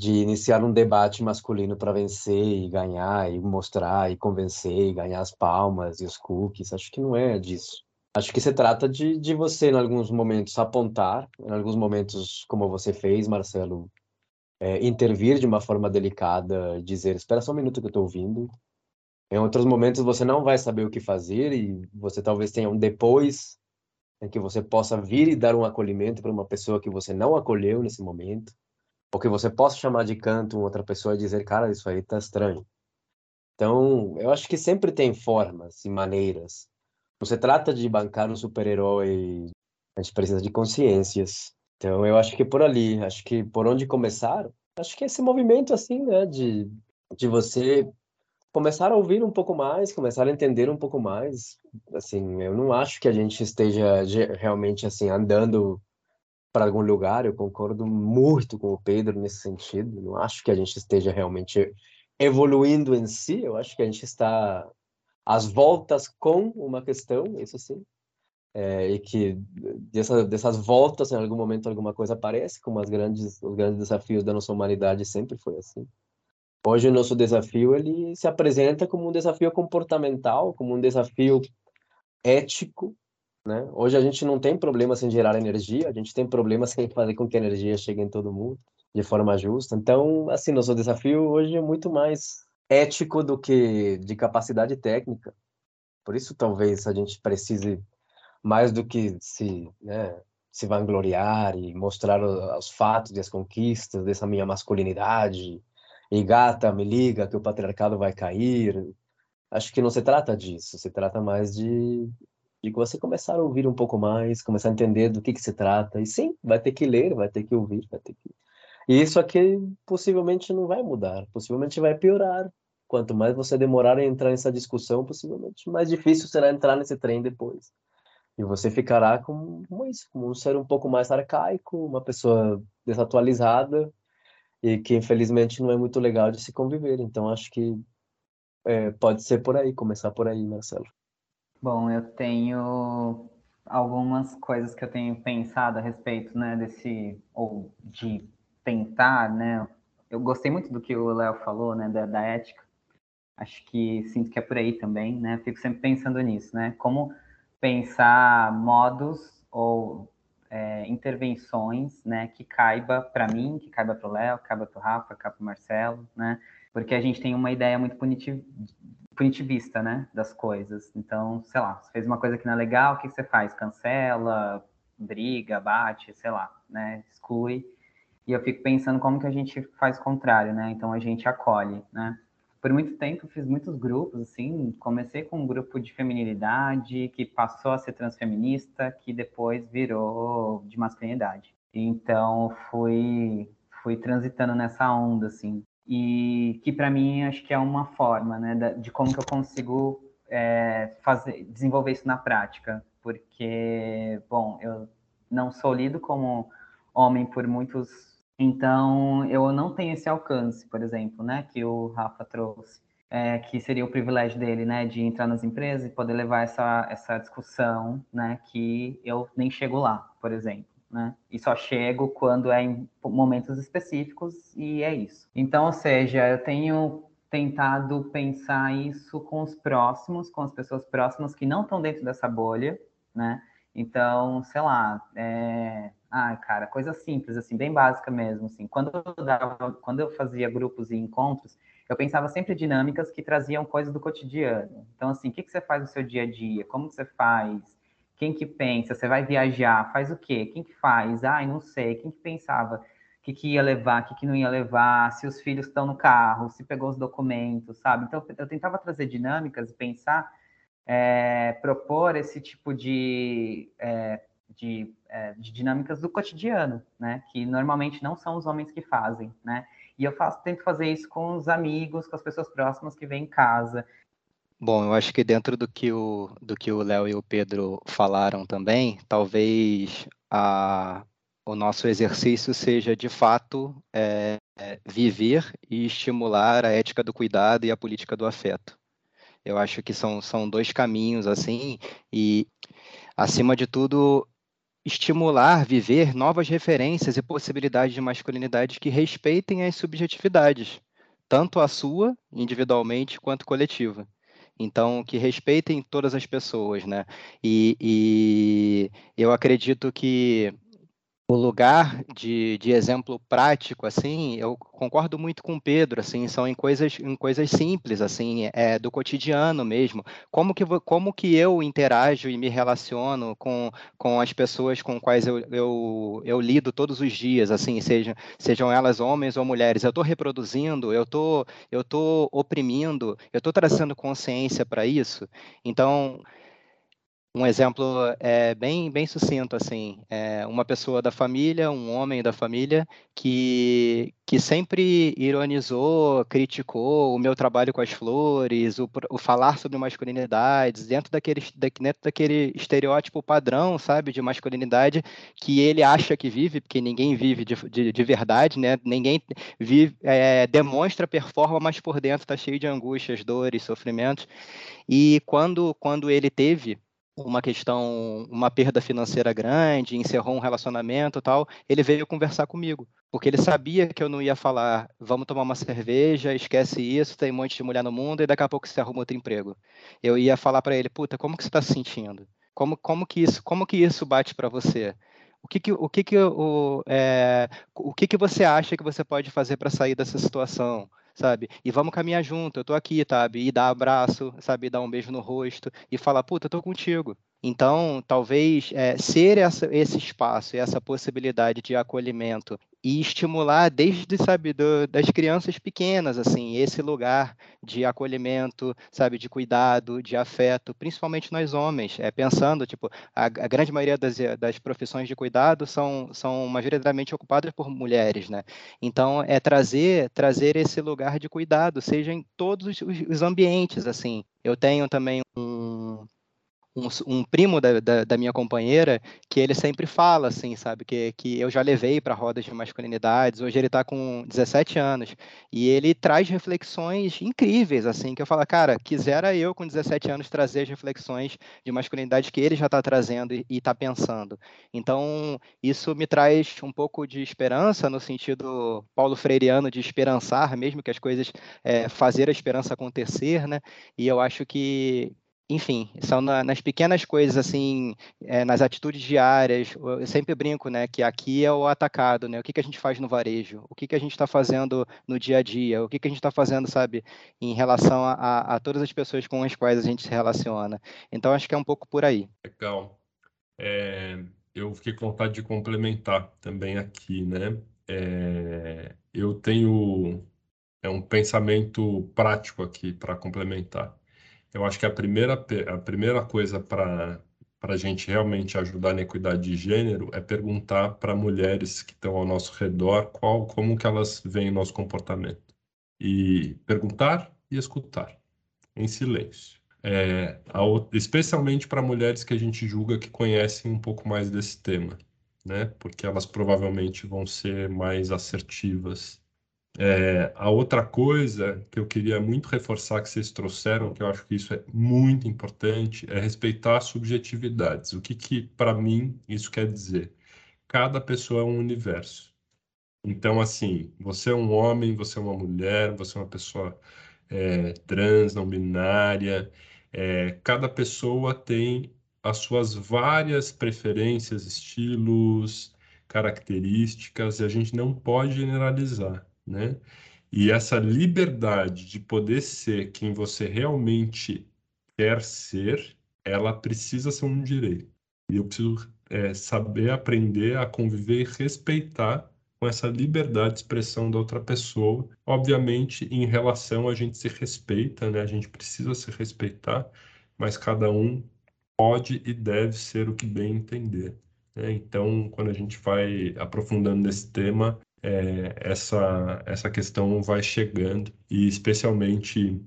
de iniciar um debate masculino para vencer e ganhar e mostrar e convencer e ganhar as palmas e os cookies. Acho que não é disso. Acho que se trata de, de você, em alguns momentos, apontar, em alguns momentos, como você fez, Marcelo, é, intervir de uma forma delicada, dizer: espera só um minuto que eu estou ouvindo, em outros momentos você não vai saber o que fazer e você talvez tenha um depois em que você possa vir e dar um acolhimento para uma pessoa que você não acolheu nesse momento, ou que você possa chamar de canto uma outra pessoa e dizer, cara, isso aí tá estranho. Então, eu acho que sempre tem formas e maneiras. Se trata de bancar um super-herói, a gente precisa de consciências. Então, eu acho que por ali, acho que por onde começar, acho que esse movimento assim, né, de de você começar a ouvir um pouco mais, começar a entender um pouco mais. Assim, eu não acho que a gente esteja realmente assim andando para algum lugar. Eu concordo muito com o Pedro nesse sentido. Não acho que a gente esteja realmente evoluindo em si. Eu acho que a gente está às voltas com uma questão, isso sim. É, e que dessa, dessas voltas, em algum momento, alguma coisa aparece, como as grandes, os grandes desafios da nossa humanidade sempre foi assim. Hoje o nosso desafio ele se apresenta como um desafio comportamental, como um desafio ético, né? Hoje a gente não tem problema em gerar energia, a gente tem problemas em fazer com que a energia chegue em todo mundo de forma justa. Então, assim, nosso desafio hoje é muito mais ético do que de capacidade técnica. Por isso, talvez a gente precise mais do que se, né, se vangloriar e mostrar os fatos e as conquistas dessa minha masculinidade, e gata, me liga que o patriarcado vai cair. Acho que não se trata disso, se trata mais de, de você começar a ouvir um pouco mais, começar a entender do que, que se trata. E sim, vai ter que ler, vai ter que ouvir, vai ter que. E isso aqui possivelmente não vai mudar, possivelmente vai piorar. Quanto mais você demorar a entrar nessa discussão, possivelmente mais difícil será entrar nesse trem depois. E você ficará como, como isso, como um ser um pouco mais arcaico, uma pessoa desatualizada, e que infelizmente não é muito legal de se conviver. Então acho que é, pode ser por aí, começar por aí, Marcelo. Bom, eu tenho algumas coisas que eu tenho pensado a respeito, né, desse ou de tentar, né? Eu gostei muito do que o Léo falou, né, da, da ética. Acho que sinto que é por aí também, né? Fico sempre pensando nisso, né? Como pensar modos ou é, intervenções, né, que caiba para mim, que caiba para o Léo, que caiba para o Rafa, que caiba para o Marcelo, né, porque a gente tem uma ideia muito punitiv punitivista, né, das coisas. Então, sei lá, você fez uma coisa que não é legal, o que você faz? Cancela, briga, bate, sei lá, né, exclui. E eu fico pensando como que a gente faz o contrário, né? Então a gente acolhe, né? Por muito tempo fiz muitos grupos, assim, comecei com um grupo de feminilidade, que passou a ser transfeminista, que depois virou de masculinidade. Então fui fui transitando nessa onda, assim, e que para mim acho que é uma forma, né, de como que eu consigo é, fazer, desenvolver isso na prática, porque, bom, eu não sou lido como homem por muitos então, eu não tenho esse alcance, por exemplo, né, que o Rafa trouxe, é, que seria o privilégio dele, né, de entrar nas empresas e poder levar essa, essa discussão, né, que eu nem chego lá, por exemplo, né, e só chego quando é em momentos específicos e é isso. Então, ou seja, eu tenho tentado pensar isso com os próximos, com as pessoas próximas que não estão dentro dessa bolha, né, então, sei lá, é, ah, cara, coisa simples, assim, bem básica mesmo, assim. Quando eu, dava, quando eu fazia grupos e encontros, eu pensava sempre dinâmicas que traziam coisas do cotidiano. Então, assim, o que, que você faz no seu dia a dia? Como você faz? Quem que pensa? Você vai viajar? Faz o quê? Quem que faz? Ai, não sei. Quem que pensava? O que, que ia levar? O que, que não ia levar? Se os filhos estão no carro? Se pegou os documentos, sabe? Então, eu tentava trazer dinâmicas e pensar, é, propor esse tipo de... É, de, é, de dinâmicas do cotidiano, né? Que normalmente não são os homens que fazem, né? E eu faço, tento fazer isso com os amigos, com as pessoas próximas que vêm em casa. Bom, eu acho que dentro do que o do que o Léo e o Pedro falaram também, talvez a o nosso exercício seja, de fato, é, é, viver e estimular a ética do cuidado e a política do afeto. Eu acho que são, são dois caminhos, assim, e, acima de tudo, estimular, viver novas referências e possibilidades de masculinidade que respeitem as subjetividades, tanto a sua, individualmente, quanto coletiva. Então, que respeitem todas as pessoas, né? E, e eu acredito que o lugar de, de exemplo prático, assim, eu concordo muito com o Pedro, assim, são em coisas, em coisas simples, assim, é, do cotidiano mesmo. Como que, como que eu interajo e me relaciono com, com as pessoas com quais eu, eu, eu lido todos os dias, assim, sejam, sejam elas homens ou mulheres. Eu estou reproduzindo, eu tô, eu tô oprimindo, eu estou trazendo consciência para isso. Então, um exemplo é bem, bem sucinto, assim, é uma pessoa da família, um homem da família, que, que sempre ironizou, criticou o meu trabalho com as flores, o, o falar sobre masculinidades, dentro daquele, dentro daquele estereótipo padrão, sabe, de masculinidade que ele acha que vive, porque ninguém vive de, de, de verdade, né, ninguém vive, é, demonstra, performa, mas por dentro está cheio de angústias, dores, sofrimentos, e quando, quando ele teve uma questão, uma perda financeira grande, encerrou um relacionamento tal, ele veio conversar comigo, porque ele sabia que eu não ia falar, vamos tomar uma cerveja, esquece isso, tem um monte de mulher no mundo e daqui a pouco você arruma outro emprego. Eu ia falar para ele, puta, como que você está se sentindo? Como, como que isso, como que isso bate para você? O que que, o que, que, o, é, o que que você acha que você pode fazer para sair dessa situação? Sabe? E vamos caminhar junto, eu tô aqui, sabe? E dar abraço, sabe? Dar um beijo no rosto e falar, puta, eu tô contigo. Então, talvez é, ser essa, esse espaço e essa possibilidade de acolhimento e estimular desde, sabe, do, das crianças pequenas, assim, esse lugar de acolhimento, sabe, de cuidado, de afeto, principalmente nós homens, é, pensando, tipo, a, a grande maioria das, das profissões de cuidado são, são majoritariamente ocupadas por mulheres, né? Então, é trazer, trazer esse lugar de cuidado, seja em todos os, os ambientes, assim. Eu tenho também um, um, um primo da, da, da, minha companheira que ele sempre fala assim, sabe, que, que eu já levei para rodas de masculinidades. Hoje ele está com 17 anos e ele traz reflexões incríveis, assim, que eu falo, cara, quisera eu com 17 anos trazer as reflexões de masculinidade que ele já está trazendo e está pensando. Então, isso me traz um pouco de esperança no sentido paulo freireano de esperançar, mesmo que as coisas é, fazer a esperança acontecer, né? E eu acho que enfim, são na, nas pequenas coisas, assim, é, nas atitudes diárias. Eu sempre brinco, né, que aqui é o atacado, né? O que, que a gente faz no varejo? O que, que a gente está fazendo no dia a dia? O que, que a gente está fazendo, sabe, em relação a, a, todas as pessoas com as quais a gente se relaciona? Então, acho que é um pouco por aí. Legal. É, eu fiquei com vontade de complementar também aqui, né? É, eu tenho é um pensamento prático aqui para complementar. Eu acho que a primeira, a primeira coisa para a gente realmente ajudar na equidade de gênero é perguntar para mulheres que estão ao nosso redor qual, como que elas veem o nosso comportamento. E perguntar e escutar, em silêncio. É, especialmente para mulheres que a gente julga que conhecem um pouco mais desse tema, né? Porque elas provavelmente vão ser mais assertivas é, a outra coisa que eu queria muito reforçar que vocês trouxeram, que eu acho que isso é muito importante, é respeitar subjetividades. O que, que para mim, isso quer dizer? Cada pessoa é um universo. Então, assim, você é um homem, você é uma mulher, você é uma pessoa é, trans, não binária. É, cada pessoa tem as suas várias preferências, estilos, características, e a gente não pode generalizar né? E essa liberdade de poder ser quem você realmente quer ser, ela precisa ser um direito. E eu preciso é, saber aprender a conviver e respeitar com essa liberdade de expressão da outra pessoa. Obviamente, em relação a gente se respeita, né? A gente precisa se respeitar, mas cada um pode e deve ser o que bem entender. Né? Então, quando a gente vai aprofundando nesse tema, é, essa, essa questão vai chegando, e especialmente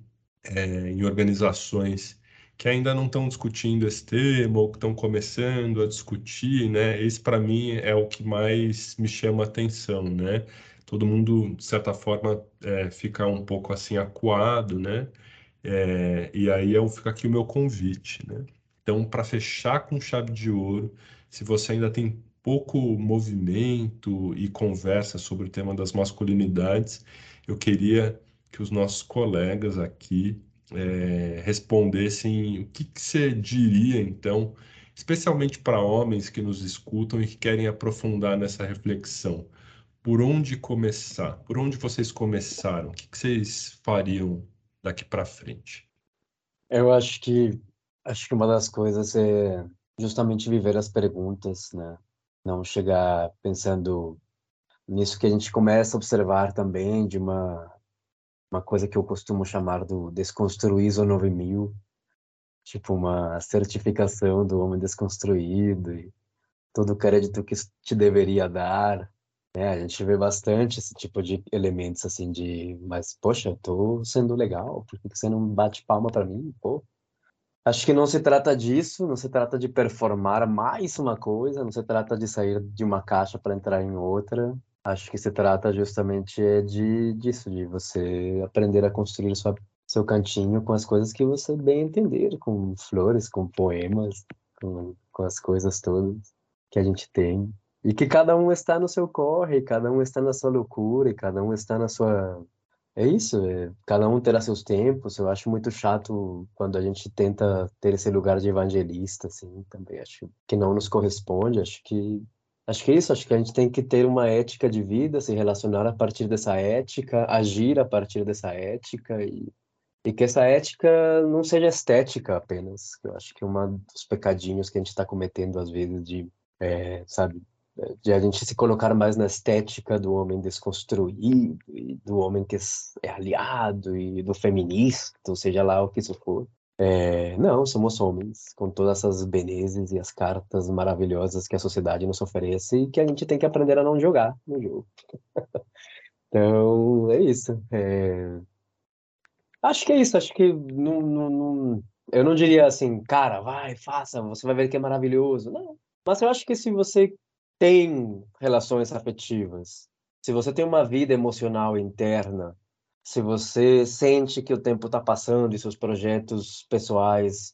é, em organizações que ainda não estão discutindo esse tema ou que estão começando a discutir, né? Esse para mim é o que mais me chama atenção, né? Todo mundo, de certa forma, é, fica um pouco assim acuado, né? É, e aí eu fica aqui o meu convite, né? Então, para fechar com chave de ouro, se você ainda tem pouco movimento e conversa sobre o tema das masculinidades, eu queria que os nossos colegas aqui é, respondessem o que, que você diria, então, especialmente para homens que nos escutam e que querem aprofundar nessa reflexão. Por onde começar? Por onde vocês começaram? O que, que vocês fariam daqui para frente? Eu acho que acho que uma das coisas é justamente viver as perguntas, né? Não chegar pensando nisso que a gente começa a observar também de uma uma coisa que eu costumo chamar do desconstruir ISO 9000, tipo uma certificação do homem desconstruído e todo o crédito que te deveria dar. Né? A gente vê bastante esse tipo de elementos assim de, mas poxa, eu tô sendo legal, por que você não bate palma para mim? Pô. Acho que não se trata disso, não se trata de performar mais uma coisa, não se trata de sair de uma caixa para entrar em outra, Acho que se trata justamente é de disso, de você aprender a construir sua, seu cantinho com as coisas que você bem entender, com flores, com poemas, com, com as coisas todas que a gente tem. E que cada um está no seu corre, cada um está na sua loucura, e cada um está na sua. É isso, é... cada um terá seus tempos. Eu acho muito chato quando a gente tenta ter esse lugar de evangelista, assim, também. Acho que não nos corresponde. Acho que Acho que é isso, acho que a gente tem que ter uma ética de vida, se relacionar a partir dessa ética, agir a partir dessa ética e, e que essa ética não seja estética apenas. Eu acho que é um dos pecadinhos que a gente está cometendo às vezes de, é, sabe, de a gente se colocar mais na estética do homem desconstruído do homem que é aliado e do feminista, ou seja lá o que isso for. É, não, somos homens, com todas essas belezas e as cartas maravilhosas que a sociedade nos oferece e que a gente tem que aprender a não jogar no jogo. então, é isso. É... Acho que é isso, acho que não, não, não, eu não diria assim, cara, vai, faça, você vai ver que é maravilhoso. Não, mas eu acho que se você tem relações afetivas, se você tem uma vida emocional interna, se você sente que o tempo está passando e seus projetos pessoais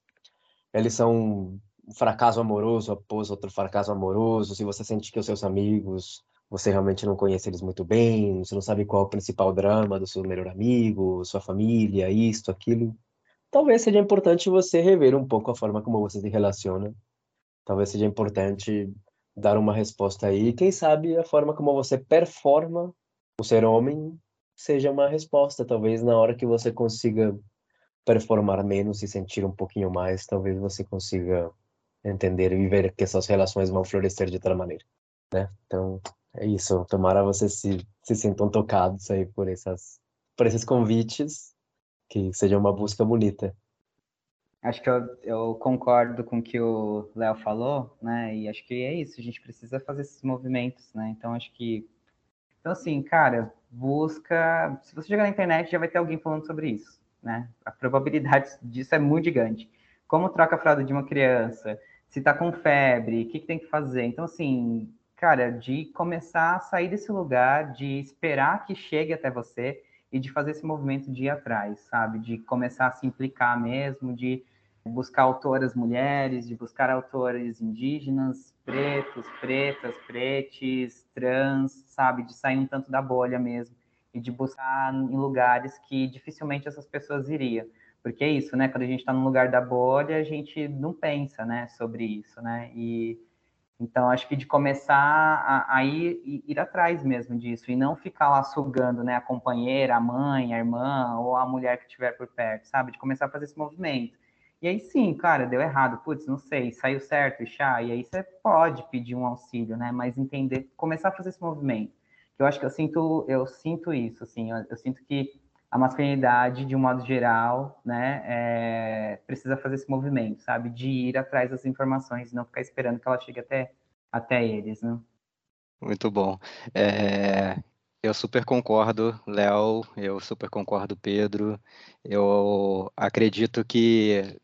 eles são um fracasso amoroso após outro fracasso amoroso, se você sente que os seus amigos você realmente não conhece eles muito bem, você não sabe qual é o principal drama do seu melhor amigo, sua família, isto, aquilo, talvez seja importante você rever um pouco a forma como você se relaciona. Talvez seja importante dar uma resposta aí, quem sabe a forma como você performa o ser homem seja uma resposta. Talvez na hora que você consiga performar menos e sentir um pouquinho mais, talvez você consiga entender e ver que essas relações vão florescer de outra maneira, né? Então, é isso. Tomara vocês se, se sintam tocados aí por essas por esses convites, que seja uma busca bonita. Acho que eu, eu concordo com o que o Léo falou, né? E acho que é isso, a gente precisa fazer esses movimentos, né? Então, acho que então, assim, cara, busca. Se você chegar na internet, já vai ter alguém falando sobre isso, né? A probabilidade disso é muito gigante. Como troca a fralda de uma criança? Se tá com febre, o que, que tem que fazer? Então, assim, cara, de começar a sair desse lugar, de esperar que chegue até você e de fazer esse movimento de ir atrás, sabe? De começar a se implicar mesmo, de buscar autoras mulheres, de buscar autores indígenas, pretos, pretas, pretes, trans, sabe? De sair um tanto da bolha mesmo e de buscar em lugares que dificilmente essas pessoas iriam. Porque é isso, né? Quando a gente está no lugar da bolha, a gente não pensa, né, sobre isso, né? E então acho que de começar a, a ir, ir atrás mesmo disso e não ficar lá sugando, né, a companheira, a mãe, a irmã ou a mulher que estiver por perto, sabe? De começar a fazer esse movimento e aí sim, cara, deu errado, putz, não sei, saiu certo, chá, e aí você pode pedir um auxílio, né? Mas entender, começar a fazer esse movimento. Eu acho que eu sinto, eu sinto isso, assim, eu, eu sinto que a masculinidade, de um modo geral, né, é, precisa fazer esse movimento, sabe? De ir atrás das informações e não ficar esperando que ela chegue até, até eles, né? Muito bom. É, eu super concordo, Léo, eu super concordo, Pedro. Eu acredito que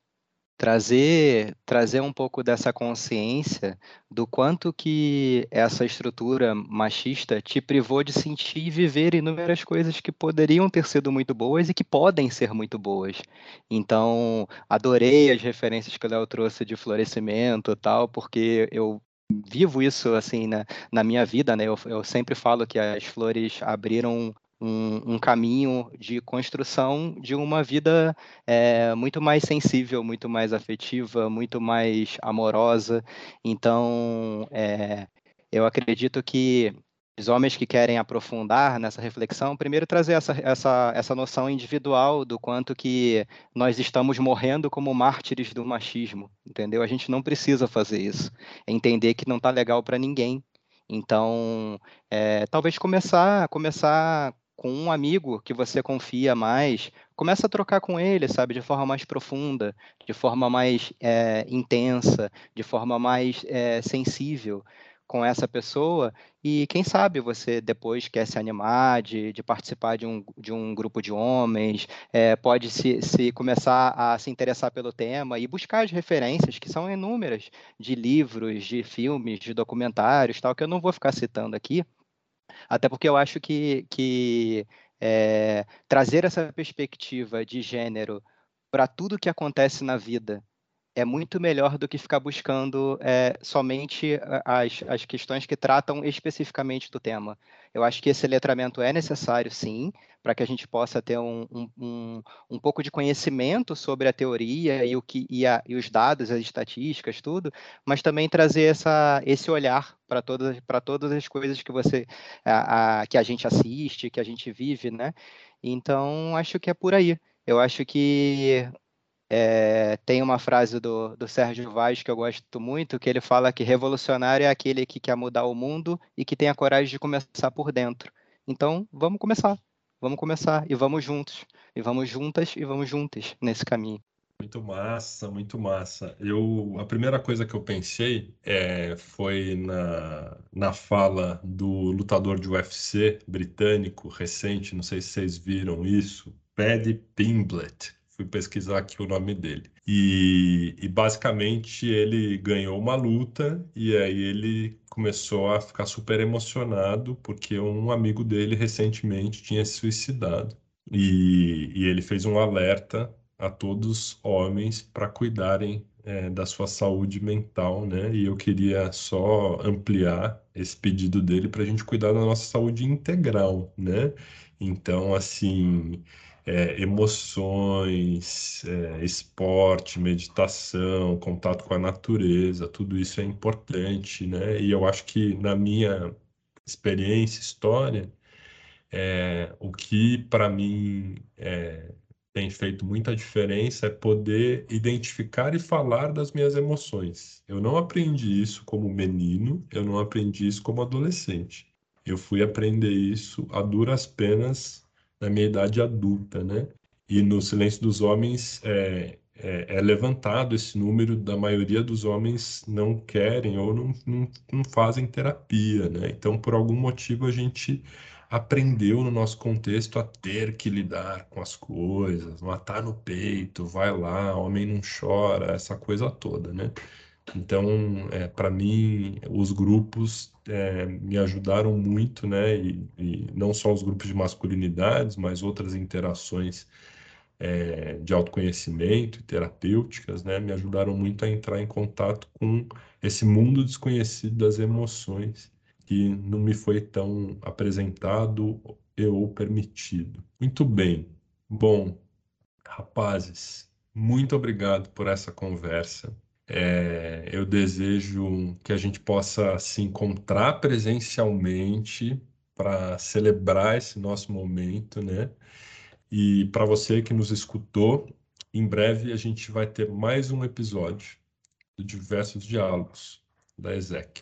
trazer trazer um pouco dessa consciência do quanto que essa estrutura machista te privou de sentir e viver inúmeras coisas que poderiam ter sido muito boas e que podem ser muito boas. Então, adorei as referências que o Léo trouxe de florescimento e tal, porque eu vivo isso assim na, na minha vida, né? Eu, eu sempre falo que as flores abriram um, um, caminho de construção de uma vida é, muito mais sensível, muito mais afetiva, muito mais amorosa. Então, é, eu acredito que os homens que querem aprofundar nessa reflexão, primeiro trazer essa, essa, essa noção individual do quanto que nós estamos morrendo como mártires do machismo, entendeu? A gente não precisa fazer isso. É entender que não está legal para ninguém. Então, é, talvez começar, começar com um amigo que você confia mais, começa a trocar com ele, sabe, de forma mais profunda, de forma mais é, intensa, de forma mais é, sensível com essa pessoa. E quem sabe você depois quer se animar de, de participar de um, de um grupo de homens, é, pode se, se começar a se interessar pelo tema e buscar as referências, que são inúmeras, de livros, de filmes, de documentários, tal, que eu não vou ficar citando aqui, até porque eu acho que, que é, trazer essa perspectiva de gênero para tudo que acontece na vida é muito melhor do que ficar buscando é, somente as, as questões que tratam especificamente do tema. Eu acho que esse letramento é necessário, sim, para que a gente possa ter um, um, um, um, pouco de conhecimento sobre a teoria e, o que, e, a, e os dados, as estatísticas, tudo, mas também trazer essa, esse olhar para todas, todas as coisas que você a, a, que a gente assiste, que a gente vive, né? Então, acho que é por aí. Eu acho que é, tem uma frase do, do Sérgio Vaz que eu gosto muito, que ele fala que revolucionário é aquele que quer mudar o mundo e que tem a coragem de começar por dentro. Então, vamos começar. Vamos começar e vamos juntos. E vamos juntas e vamos juntas nesse caminho. Muito massa, muito massa. Eu, a primeira coisa que eu pensei é, foi na, na fala do lutador de UFC britânico recente, não sei se vocês viram isso, Paddy Pimblett fui pesquisar aqui o nome dele. E, e, basicamente ele ganhou uma luta e aí ele começou a ficar super emocionado porque um amigo dele recentemente tinha se suicidado. E, e ele fez um alerta a todos homens para cuidarem é, da sua saúde mental, né? E eu queria só ampliar esse pedido dele para a gente cuidar da nossa saúde integral, né? Então, assim, é, emoções, é, esporte, meditação, contato com a natureza, tudo isso é importante, né? E eu acho que na minha experiência, história, é, o que para mim é, tem feito muita diferença é poder identificar e falar das minhas emoções. Eu não aprendi isso como menino, eu não aprendi isso como adolescente. Eu fui aprender isso a duras penas na minha idade adulta, né? E no Silêncio dos Homens é, é, é, levantado esse número da maioria dos homens não querem ou não, não, não fazem terapia, né? Então, por algum motivo, a gente aprendeu no nosso contexto a ter que lidar com as coisas, matar no peito, vai lá, homem não chora, essa coisa toda, né? Então, é, para mim, os grupos é, me ajudaram muito, né? E, e, não só os grupos de masculinidades, mas outras interações é, de autoconhecimento e terapêuticas, né? Me ajudaram muito a entrar em contato com esse mundo desconhecido das emoções que não me foi tão apresentado ou permitido. Muito bem. Bom, rapazes, muito obrigado por essa conversa. É, eu desejo que a gente possa se encontrar presencialmente para celebrar esse nosso momento, né? E para você que nos escutou, em breve a gente vai ter mais um episódio de diversos diálogos da ESEC.